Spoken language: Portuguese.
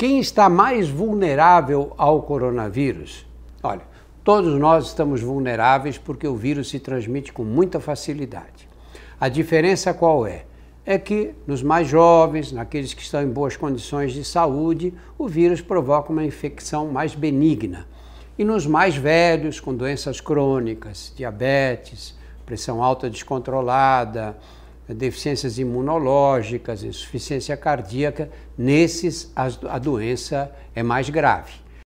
Quem está mais vulnerável ao coronavírus? Olha, todos nós estamos vulneráveis porque o vírus se transmite com muita facilidade. A diferença qual é? É que nos mais jovens, naqueles que estão em boas condições de saúde, o vírus provoca uma infecção mais benigna. E nos mais velhos, com doenças crônicas, diabetes, pressão alta descontrolada, deficiências imunológicas, insuficiência cardíaca, nesses a, doença é mais grave.